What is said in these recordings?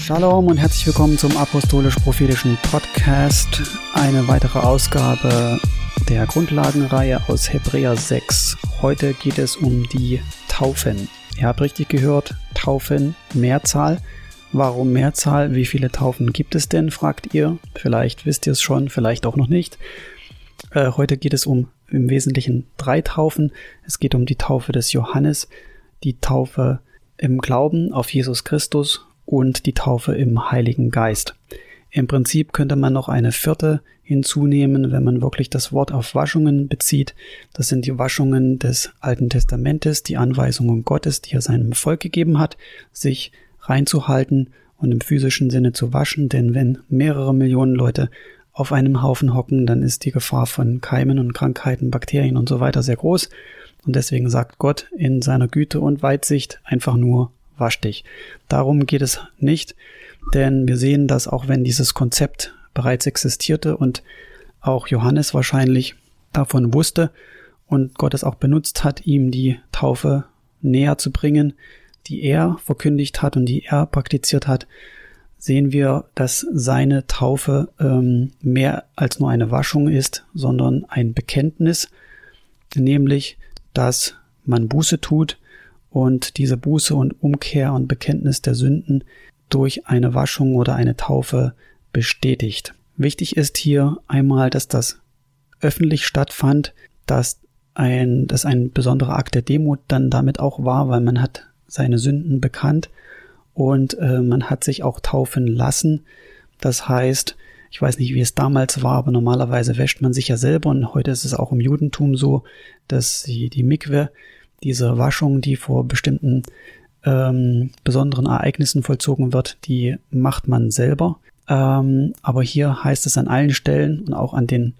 Shalom und herzlich willkommen zum Apostolisch-Prophetischen Podcast. Eine weitere Ausgabe der Grundlagenreihe aus Hebräer 6. Heute geht es um die Taufen. Ihr habt richtig gehört, Taufen, Mehrzahl. Warum Mehrzahl? Wie viele Taufen gibt es denn, fragt ihr. Vielleicht wisst ihr es schon, vielleicht auch noch nicht. Äh, heute geht es um im Wesentlichen drei Taufen. Es geht um die Taufe des Johannes, die Taufe im Glauben auf Jesus Christus und die Taufe im Heiligen Geist. Im Prinzip könnte man noch eine vierte hinzunehmen, wenn man wirklich das Wort auf Waschungen bezieht. Das sind die Waschungen des Alten Testamentes, die Anweisungen Gottes, die er seinem Volk gegeben hat, sich reinzuhalten und im physischen Sinne zu waschen, denn wenn mehrere Millionen Leute auf einem Haufen hocken, dann ist die Gefahr von Keimen und Krankheiten, Bakterien und so weiter sehr groß. Und deswegen sagt Gott in seiner Güte und Weitsicht einfach nur wasch dich. Darum geht es nicht, denn wir sehen, dass auch wenn dieses Konzept bereits existierte und auch Johannes wahrscheinlich davon wusste und Gott es auch benutzt hat, ihm die Taufe näher zu bringen, die er verkündigt hat und die er praktiziert hat, sehen wir, dass seine Taufe ähm, mehr als nur eine Waschung ist, sondern ein Bekenntnis, nämlich, dass man Buße tut und diese Buße und Umkehr und Bekenntnis der Sünden durch eine Waschung oder eine Taufe bestätigt. Wichtig ist hier einmal, dass das öffentlich stattfand, dass ein, dass ein besonderer Akt der Demut dann damit auch war, weil man hat seine Sünden bekannt und äh, man hat sich auch taufen lassen. Das heißt, ich weiß nicht, wie es damals war, aber normalerweise wäscht man sich ja selber und heute ist es auch im Judentum so, dass sie die Mikwe diese Waschung, die vor bestimmten ähm, besonderen Ereignissen vollzogen wird, die macht man selber. Ähm, aber hier heißt es an allen Stellen und auch an den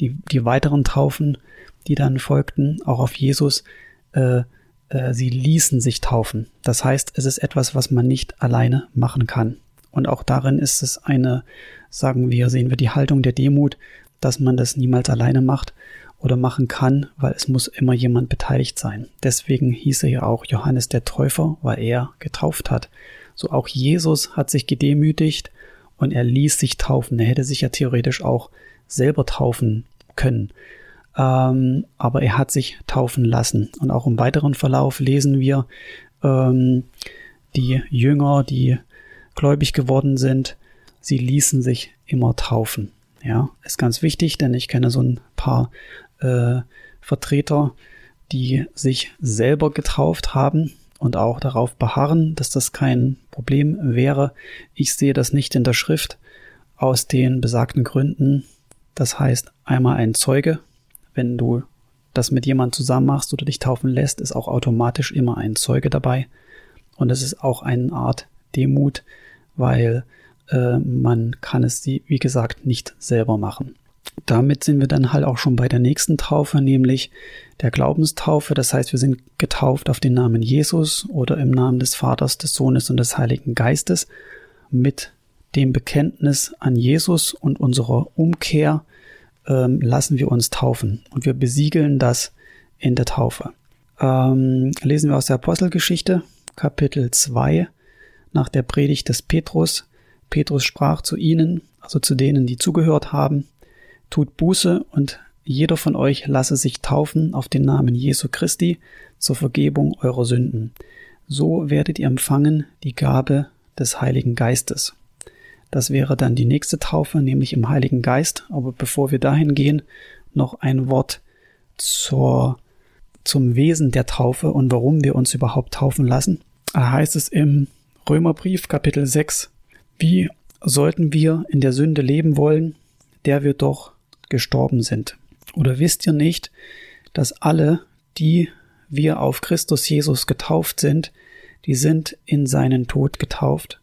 die, die weiteren Taufen, die dann folgten, auch auf Jesus, äh, äh, sie ließen sich taufen. Das heißt, es ist etwas, was man nicht alleine machen kann. Und auch darin ist es eine, sagen wir, sehen wir die Haltung der Demut, dass man das niemals alleine macht, oder machen kann, weil es muss immer jemand beteiligt sein. Deswegen hieß er ja auch Johannes der Täufer, weil er getauft hat. So auch Jesus hat sich gedemütigt und er ließ sich taufen. Er hätte sich ja theoretisch auch selber taufen können. Ähm, aber er hat sich taufen lassen. Und auch im weiteren Verlauf lesen wir, ähm, die Jünger, die gläubig geworden sind, sie ließen sich immer taufen. Ja, ist ganz wichtig, denn ich kenne so ein paar äh, Vertreter, die sich selber getauft haben und auch darauf beharren, dass das kein Problem wäre. Ich sehe das nicht in der Schrift aus den besagten Gründen. Das heißt, einmal ein Zeuge, wenn du das mit jemandem zusammen machst oder dich taufen lässt, ist auch automatisch immer ein Zeuge dabei. Und es ist auch eine Art Demut, weil äh, man kann es, wie gesagt, nicht selber machen damit sind wir dann halt auch schon bei der nächsten Taufe, nämlich der Glaubenstaufe. Das heißt, wir sind getauft auf den Namen Jesus oder im Namen des Vaters, des Sohnes und des Heiligen Geistes mit dem Bekenntnis an Jesus und unserer Umkehr ähm, lassen wir uns taufen und wir besiegeln das in der Taufe. Ähm, lesen wir aus der Apostelgeschichte, Kapitel 2, nach der Predigt des Petrus. Petrus sprach zu ihnen, also zu denen, die zugehört haben, Tut Buße und jeder von euch lasse sich taufen auf den Namen Jesu Christi zur Vergebung eurer Sünden. So werdet ihr empfangen die Gabe des Heiligen Geistes. Das wäre dann die nächste Taufe, nämlich im Heiligen Geist. Aber bevor wir dahin gehen, noch ein Wort zur, zum Wesen der Taufe und warum wir uns überhaupt taufen lassen. Da heißt es im Römerbrief Kapitel 6, wie sollten wir in der Sünde leben wollen, der wir doch gestorben sind. Oder wisst ihr nicht, dass alle, die wir auf Christus Jesus getauft sind, die sind in seinen Tod getauft?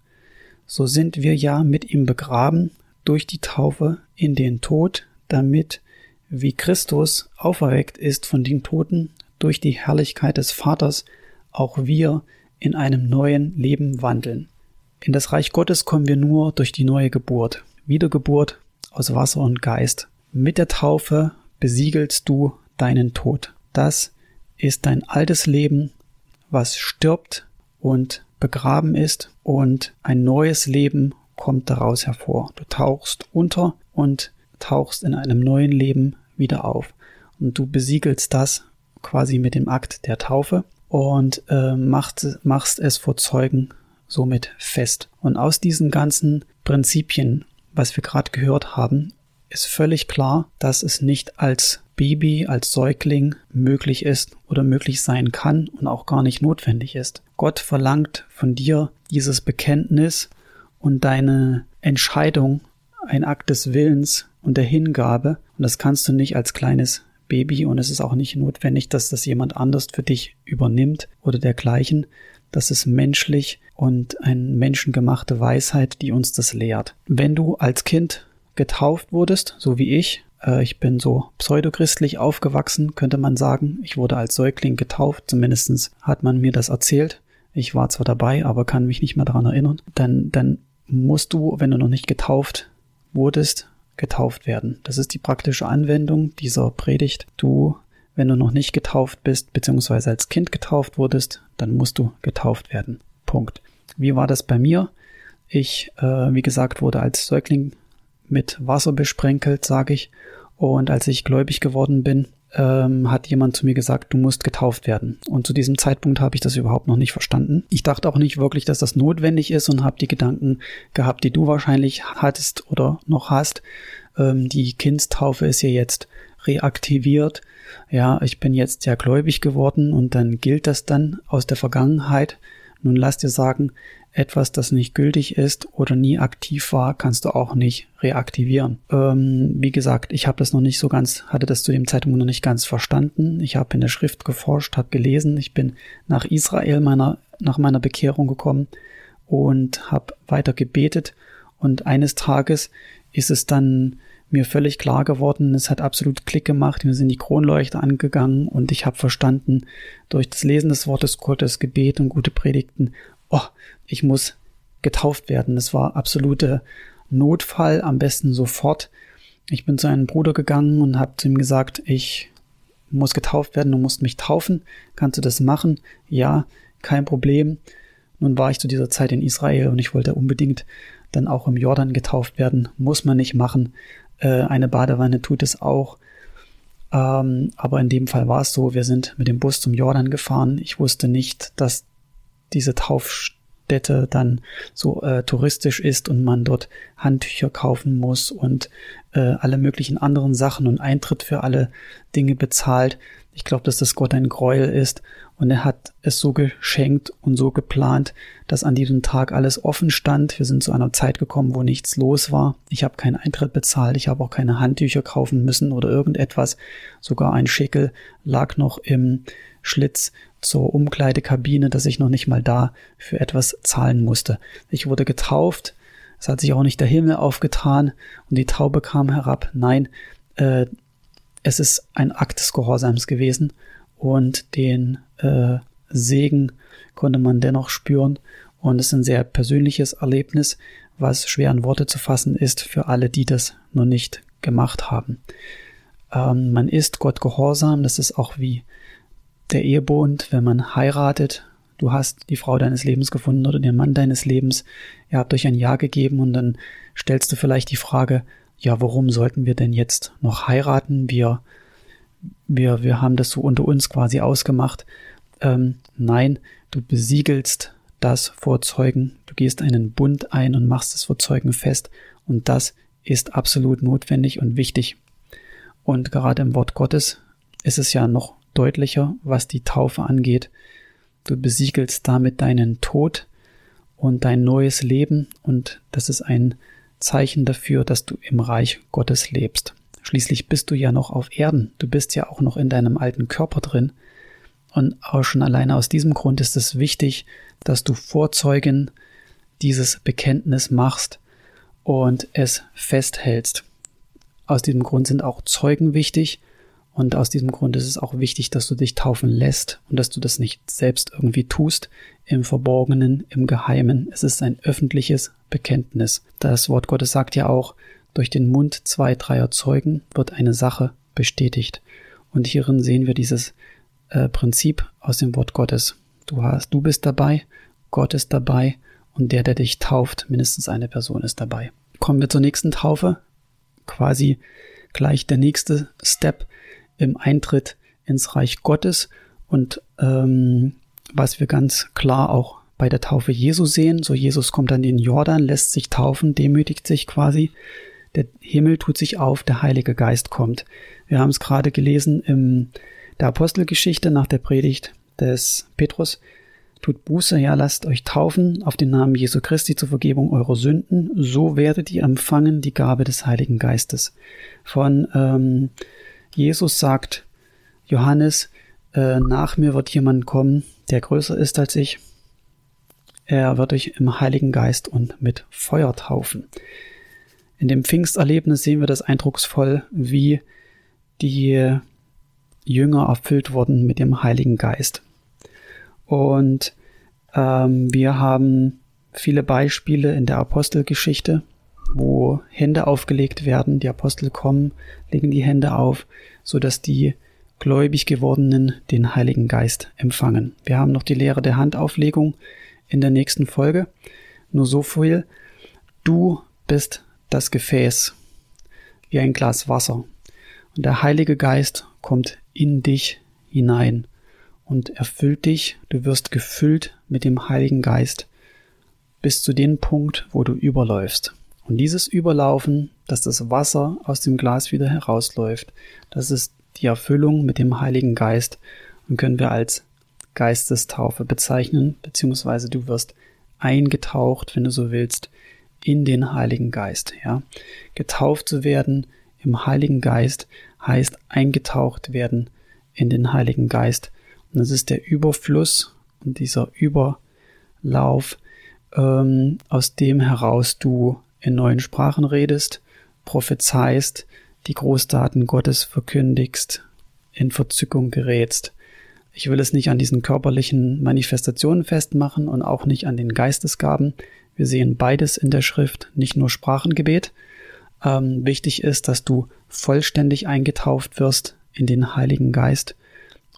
So sind wir ja mit ihm begraben durch die Taufe in den Tod, damit, wie Christus auferweckt ist von den Toten durch die Herrlichkeit des Vaters, auch wir in einem neuen Leben wandeln. In das Reich Gottes kommen wir nur durch die neue Geburt, Wiedergeburt aus Wasser und Geist. Mit der Taufe besiegelst du deinen Tod. Das ist dein altes Leben, was stirbt und begraben ist und ein neues Leben kommt daraus hervor. Du tauchst unter und tauchst in einem neuen Leben wieder auf. Und du besiegelst das quasi mit dem Akt der Taufe und äh, machst, machst es vor Zeugen somit fest. Und aus diesen ganzen Prinzipien, was wir gerade gehört haben, ist völlig klar, dass es nicht als Baby, als Säugling möglich ist oder möglich sein kann und auch gar nicht notwendig ist. Gott verlangt von dir dieses Bekenntnis und deine Entscheidung, ein Akt des Willens und der Hingabe. Und das kannst du nicht als kleines Baby und es ist auch nicht notwendig, dass das jemand anders für dich übernimmt oder dergleichen. Das ist menschlich und eine menschengemachte Weisheit, die uns das lehrt. Wenn du als Kind getauft wurdest, so wie ich, äh, ich bin so pseudochristlich aufgewachsen, könnte man sagen. Ich wurde als Säugling getauft, zumindest hat man mir das erzählt. Ich war zwar dabei, aber kann mich nicht mehr daran erinnern. Dann, dann musst du, wenn du noch nicht getauft wurdest, getauft werden. Das ist die praktische Anwendung dieser Predigt. Du, wenn du noch nicht getauft bist, beziehungsweise als Kind getauft wurdest, dann musst du getauft werden. Punkt. Wie war das bei mir? Ich, äh, wie gesagt, wurde als Säugling mit Wasser besprenkelt, sage ich. Und als ich gläubig geworden bin, ähm, hat jemand zu mir gesagt, du musst getauft werden. Und zu diesem Zeitpunkt habe ich das überhaupt noch nicht verstanden. Ich dachte auch nicht wirklich, dass das notwendig ist und habe die Gedanken gehabt, die du wahrscheinlich hattest oder noch hast. Ähm, die Kindstaufe ist ja jetzt reaktiviert. Ja, ich bin jetzt ja gläubig geworden und dann gilt das dann aus der Vergangenheit. Nun lass dir sagen, etwas, das nicht gültig ist oder nie aktiv war, kannst du auch nicht reaktivieren. Ähm, wie gesagt, ich habe das noch nicht so ganz, hatte das zu dem Zeitpunkt noch nicht ganz verstanden. Ich habe in der Schrift geforscht, habe gelesen. Ich bin nach Israel meiner, nach meiner Bekehrung gekommen und habe weiter gebetet. Und eines Tages ist es dann mir völlig klar geworden, es hat absolut Klick gemacht, mir sind die Kronleuchter angegangen und ich habe verstanden, durch das Lesen des Wortes Gottes, Gebet und gute Predigten, oh, ich muss getauft werden. Es war absolute Notfall, am besten sofort. Ich bin zu einem Bruder gegangen und habe zu ihm gesagt, ich muss getauft werden, du musst mich taufen. Kannst du das machen? Ja, kein Problem. Nun war ich zu dieser Zeit in Israel und ich wollte unbedingt dann auch im Jordan getauft werden. Muss man nicht machen. Äh, eine Badewanne tut es auch. Ähm, aber in dem Fall war es so, wir sind mit dem Bus zum Jordan gefahren. Ich wusste nicht, dass diese Taufstätte dann so äh, touristisch ist und man dort Handtücher kaufen muss und äh, alle möglichen anderen Sachen und Eintritt für alle Dinge bezahlt. Ich glaube, dass das Gott ein Gräuel ist und er hat es so geschenkt und so geplant, dass an diesem Tag alles offen stand. Wir sind zu einer Zeit gekommen, wo nichts los war. Ich habe keinen Eintritt bezahlt, ich habe auch keine Handtücher kaufen müssen oder irgendetwas. Sogar ein Schickel lag noch im Schlitz zur Umkleidekabine, dass ich noch nicht mal da für etwas zahlen musste. Ich wurde getauft, es hat sich auch nicht der Himmel aufgetan und die Taube kam herab. Nein, äh, es ist ein Akt des Gehorsams gewesen und den äh, Segen konnte man dennoch spüren und es ist ein sehr persönliches Erlebnis, was schwer in Worte zu fassen ist für alle, die das noch nicht gemacht haben. Ähm, man ist Gott gehorsam, das ist auch wie der Ehebund, wenn man heiratet, du hast die Frau deines Lebens gefunden oder den Mann deines Lebens, ihr habt euch ein Ja gegeben und dann stellst du vielleicht die Frage, ja, warum sollten wir denn jetzt noch heiraten? Wir, wir, wir haben das so unter uns quasi ausgemacht. Ähm, nein, du besiegelst das vor Zeugen, du gehst einen Bund ein und machst es vor Zeugen fest und das ist absolut notwendig und wichtig. Und gerade im Wort Gottes ist es ja noch deutlicher, was die Taufe angeht. Du besiegelst damit deinen Tod und dein neues Leben und das ist ein Zeichen dafür, dass du im Reich Gottes lebst. Schließlich bist du ja noch auf Erden, du bist ja auch noch in deinem alten Körper drin und auch schon alleine aus diesem Grund ist es wichtig, dass du Vorzeugen dieses Bekenntnis machst und es festhältst. Aus diesem Grund sind auch Zeugen wichtig, und aus diesem Grund ist es auch wichtig, dass du dich taufen lässt und dass du das nicht selbst irgendwie tust, im Verborgenen, im Geheimen. Es ist ein öffentliches Bekenntnis. Das Wort Gottes sagt ja auch, durch den Mund zwei, dreier Zeugen wird eine Sache bestätigt. Und hierin sehen wir dieses äh, Prinzip aus dem Wort Gottes. Du hast, du bist dabei Gott ist dabei und der, der dich tauft, mindestens eine Person ist dabei. Kommen wir zur nächsten Taufe. Quasi gleich der nächste Step im Eintritt ins Reich Gottes und ähm, was wir ganz klar auch bei der Taufe Jesu sehen. So Jesus kommt dann in den Jordan, lässt sich taufen, demütigt sich quasi. Der Himmel tut sich auf, der Heilige Geist kommt. Wir haben es gerade gelesen in der Apostelgeschichte nach der Predigt des Petrus. Tut Buße, ja, lasst euch taufen auf den Namen Jesu Christi zur Vergebung eurer Sünden, so werdet ihr empfangen die Gabe des Heiligen Geistes. Von ähm, Jesus sagt Johannes, äh, nach mir wird jemand kommen, der größer ist als ich. Er wird euch im Heiligen Geist und mit Feuer taufen. In dem Pfingsterlebnis sehen wir das eindrucksvoll, wie die Jünger erfüllt wurden mit dem Heiligen Geist. Und ähm, wir haben viele Beispiele in der Apostelgeschichte, wo Hände aufgelegt werden, die Apostel kommen, legen die Hände auf, so dass die gläubig gewordenen den Heiligen Geist empfangen. Wir haben noch die Lehre der Handauflegung in der nächsten Folge. Nur so viel. Du bist das Gefäß, wie ein Glas Wasser. Und der Heilige Geist kommt in dich hinein und erfüllt dich. Du wirst gefüllt mit dem Heiligen Geist bis zu dem Punkt, wo du überläufst. Und dieses Überlaufen, dass das Wasser aus dem Glas wieder herausläuft, das ist die Erfüllung mit dem Heiligen Geist und können wir als Geistestaufe bezeichnen, beziehungsweise du wirst eingetaucht, wenn du so willst, in den Heiligen Geist, ja. Getauft zu werden im Heiligen Geist heißt eingetaucht werden in den Heiligen Geist. Und das ist der Überfluss und dieser Überlauf, ähm, aus dem heraus du in neuen Sprachen redest, prophezeist, die Großtaten Gottes verkündigst, in Verzückung gerätst. Ich will es nicht an diesen körperlichen Manifestationen festmachen und auch nicht an den Geistesgaben. Wir sehen beides in der Schrift, nicht nur Sprachengebet. Ähm, wichtig ist, dass du vollständig eingetauft wirst in den Heiligen Geist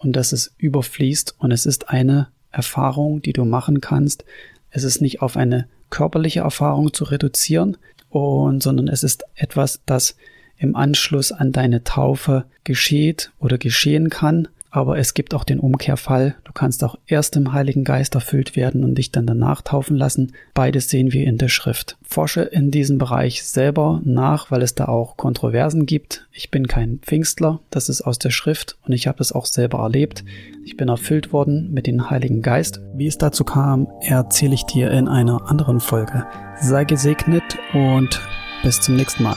und dass es überfließt und es ist eine Erfahrung, die du machen kannst. Es ist nicht auf eine körperliche Erfahrung zu reduzieren und, sondern es ist etwas, das im Anschluss an deine Taufe geschieht oder geschehen kann. Aber es gibt auch den Umkehrfall. Du kannst auch erst im Heiligen Geist erfüllt werden und dich dann danach taufen lassen. Beides sehen wir in der Schrift. Forsche in diesem Bereich selber nach, weil es da auch Kontroversen gibt. Ich bin kein Pfingstler, das ist aus der Schrift und ich habe es auch selber erlebt. Ich bin erfüllt worden mit dem Heiligen Geist. Wie es dazu kam, erzähle ich dir in einer anderen Folge. Sei gesegnet und bis zum nächsten Mal.